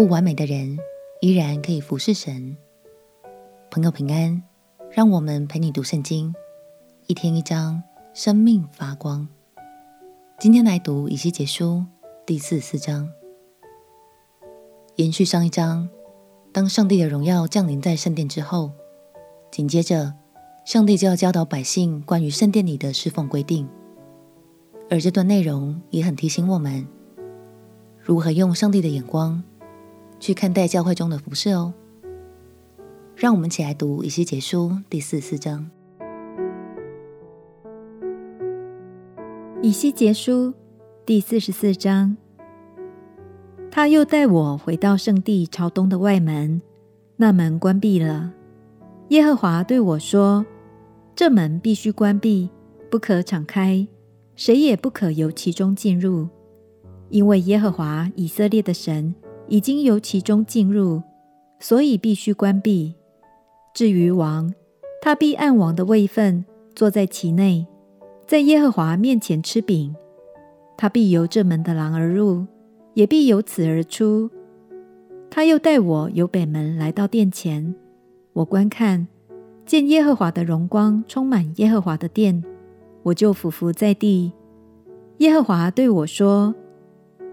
不完美的人依然可以服侍神。朋友平安，让我们陪你读圣经，一天一章，生命发光。今天来读以西结书第四四章，延续上一章。当上帝的荣耀降临在圣殿之后，紧接着上帝就要教导百姓关于圣殿里的侍奉规定，而这段内容也很提醒我们如何用上帝的眼光去看待教会中的服饰哦。让我们一起来读以西结书第四四章。以西结书第四十四章。他又带我回到圣地朝东的外门，那门关闭了。耶和华对我说：“这门必须关闭，不可敞开，谁也不可由其中进入，因为耶和华以色列的神已经由其中进入，所以必须关闭。至于王，他必按王的位分坐在其内，在耶和华面前吃饼。他必由这门的廊而入。”也必由此而出。他又带我由北门来到殿前，我观看，见耶和华的荣光充满耶和华的殿，我就俯伏在地。耶和华对我说：“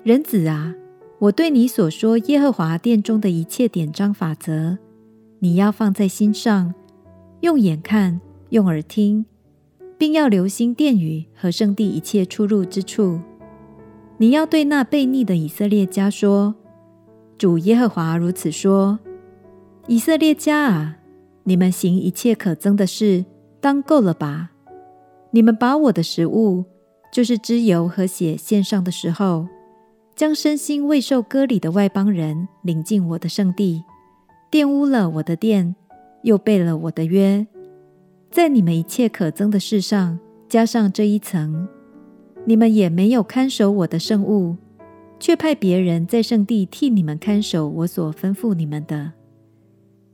人子啊，我对你所说耶和华殿中的一切典章法则，你要放在心上，用眼看，用耳听，并要留心殿宇和圣地一切出入之处。”你要对那悖逆的以色列家说：“主耶和华如此说：以色列家啊，你们行一切可憎的事，当够了吧？你们把我的食物，就是脂油和血献上的时候，将身心未受割礼的外邦人领进我的圣地，玷污了我的殿，又背了我的约，在你们一切可憎的事上加上这一层。”你们也没有看守我的圣物，却派别人在圣地替你们看守我所吩咐你们的。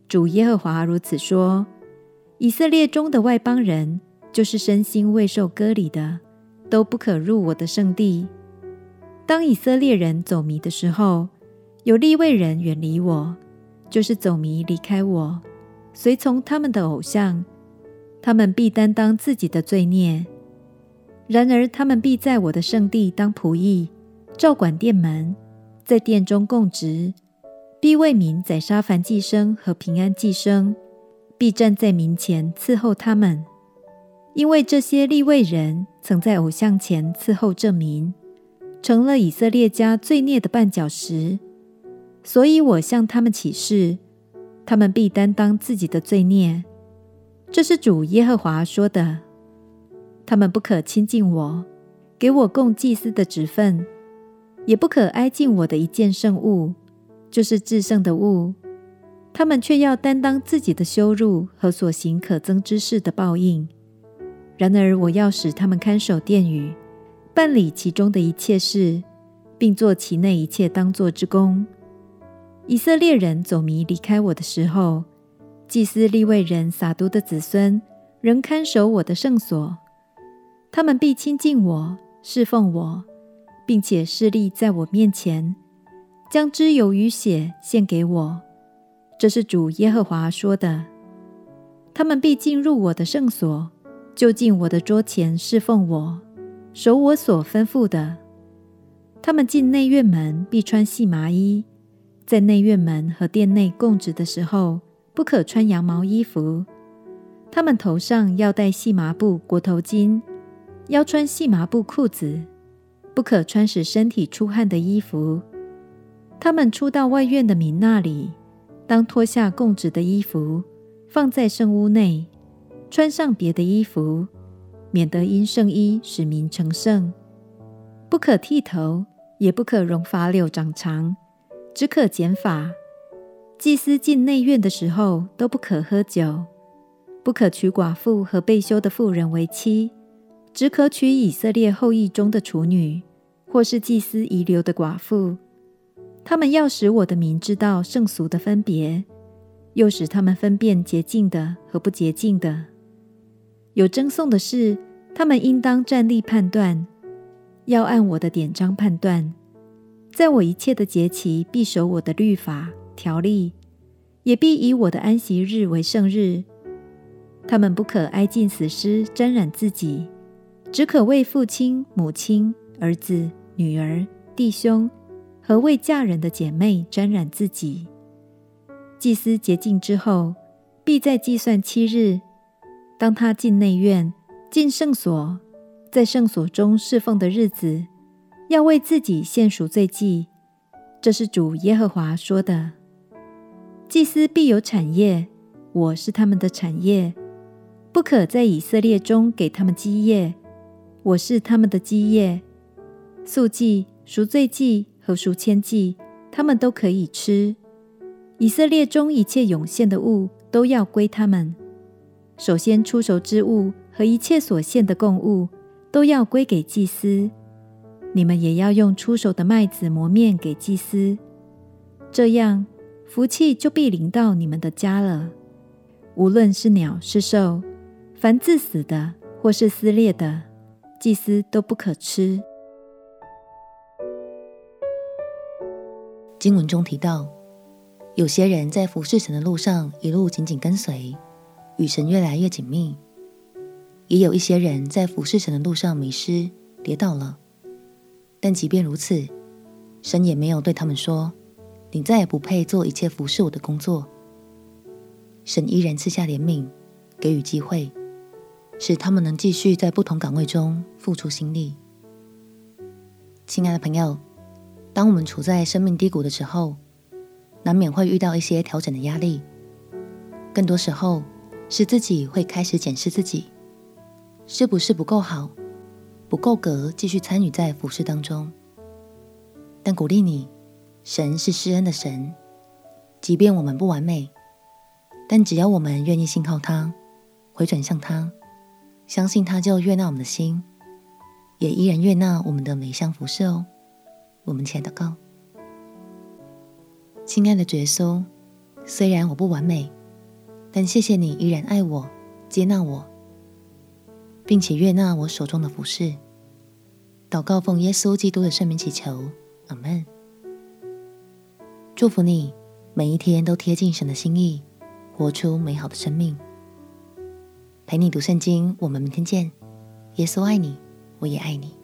主耶和华如此说：以色列中的外邦人，就是身心未受割礼的，都不可入我的圣地。当以色列人走迷的时候，有利未人远离我，就是走迷离开我，随从他们的偶像，他们必担当自己的罪孽。然而，他们必在我的圣地当仆役，照管殿门，在殿中供职，必为民宰杀凡祭生和平安祭生，必站在民前伺候他们。因为这些利未人曾在偶像前伺候这民，成了以色列家罪孽的绊脚石，所以我向他们起誓，他们必担当自己的罪孽。这是主耶和华说的。他们不可亲近我，给我供祭司的职分，也不可挨近我的一件圣物，就是至圣的物。他们却要担当自己的羞辱和所行可憎之事的报应。然而，我要使他们看守殿宇，办理其中的一切事，并做其内一切当做之工。以色列人走迷离开我的时候，祭司利未人撒督的子孙仍看守我的圣所。他们必亲近我，侍奉我，并且侍立在我面前，将脂油与血献给我。这是主耶和华说的。他们必进入我的圣所，就近我的桌前侍奉我，守我所吩咐的。他们进内院门必穿细麻衣，在内院门和殿内供职的时候，不可穿羊毛衣服。他们头上要戴细麻布裹头巾。要穿细麻布裤子，不可穿使身体出汗的衣服。他们出到外院的民那里，当脱下供职的衣服，放在圣屋内，穿上别的衣服，免得因圣衣使民成圣。不可剃头，也不可容发柳长长，只可剪发。祭司进内院的时候，都不可喝酒，不可娶寡妇和被休的妇人为妻。只可娶以色列后裔中的处女，或是祭司遗留的寡妇。他们要使我的民知道圣俗的分别，又使他们分辨洁净的和不洁净的。有争讼的事，他们应当站立判断，要按我的典章判断。在我一切的节期必守我的律法条例，也必以我的安息日为圣日。他们不可挨近死尸沾染自己，只可为父亲、母亲、儿子、女儿、弟兄和未嫁人的姐妹沾染自己。祭司洁净之后，必再计算七日。当他进内院、进圣所，在圣所中侍奉的日子，要为自己献赎罪祭。这是主耶和华说的。祭司必有产业，我是他们的产业，不可在以色列中给他们基业，我是他们的基业。素祭、赎罪祭和赎愆祭，他们都可以吃。以色列中一切涌现的物都要归他们。首先出熟之物和一切所献的供物都要归给祭司。你们也要用出熟的麦子磨面给祭司。这样，福气就必临到你们的家了。无论是鸟是兽，凡自死的或是撕裂的，祭司都不可吃。经文中提到，有些人在服侍神的路上一路紧紧跟随，与神越来越紧密；也有一些人在服侍神的路上迷失、跌倒了。但即便如此，神也没有对他们说：“你再也不配做一切服侍我的工作。”神依然赐下怜悯，给予机会，使他们能继续在不同岗位中付出心力。亲爱的朋友，当我们处在生命低谷的时候，难免会遇到一些调整的压力，更多时候是自己会开始检视自己，是不是不够好，不够格继续参与在服事当中。但鼓励你，神是施恩的神，即便我们不完美，但只要我们愿意信靠他，回转向他，相信他就悦纳我们的心，也依然悦纳我们的每一项服事哦。我们前祷告。亲爱的耶稣，虽然我不完美，但谢谢你依然爱我、接纳我，并且悦纳我手中的服饰。祷告奉耶稣基督的圣名祈求，阿门。祝福你每一天都贴近神的心意，活出美好的生命。陪你读圣经，我们明天见。耶稣爱你，我也爱你。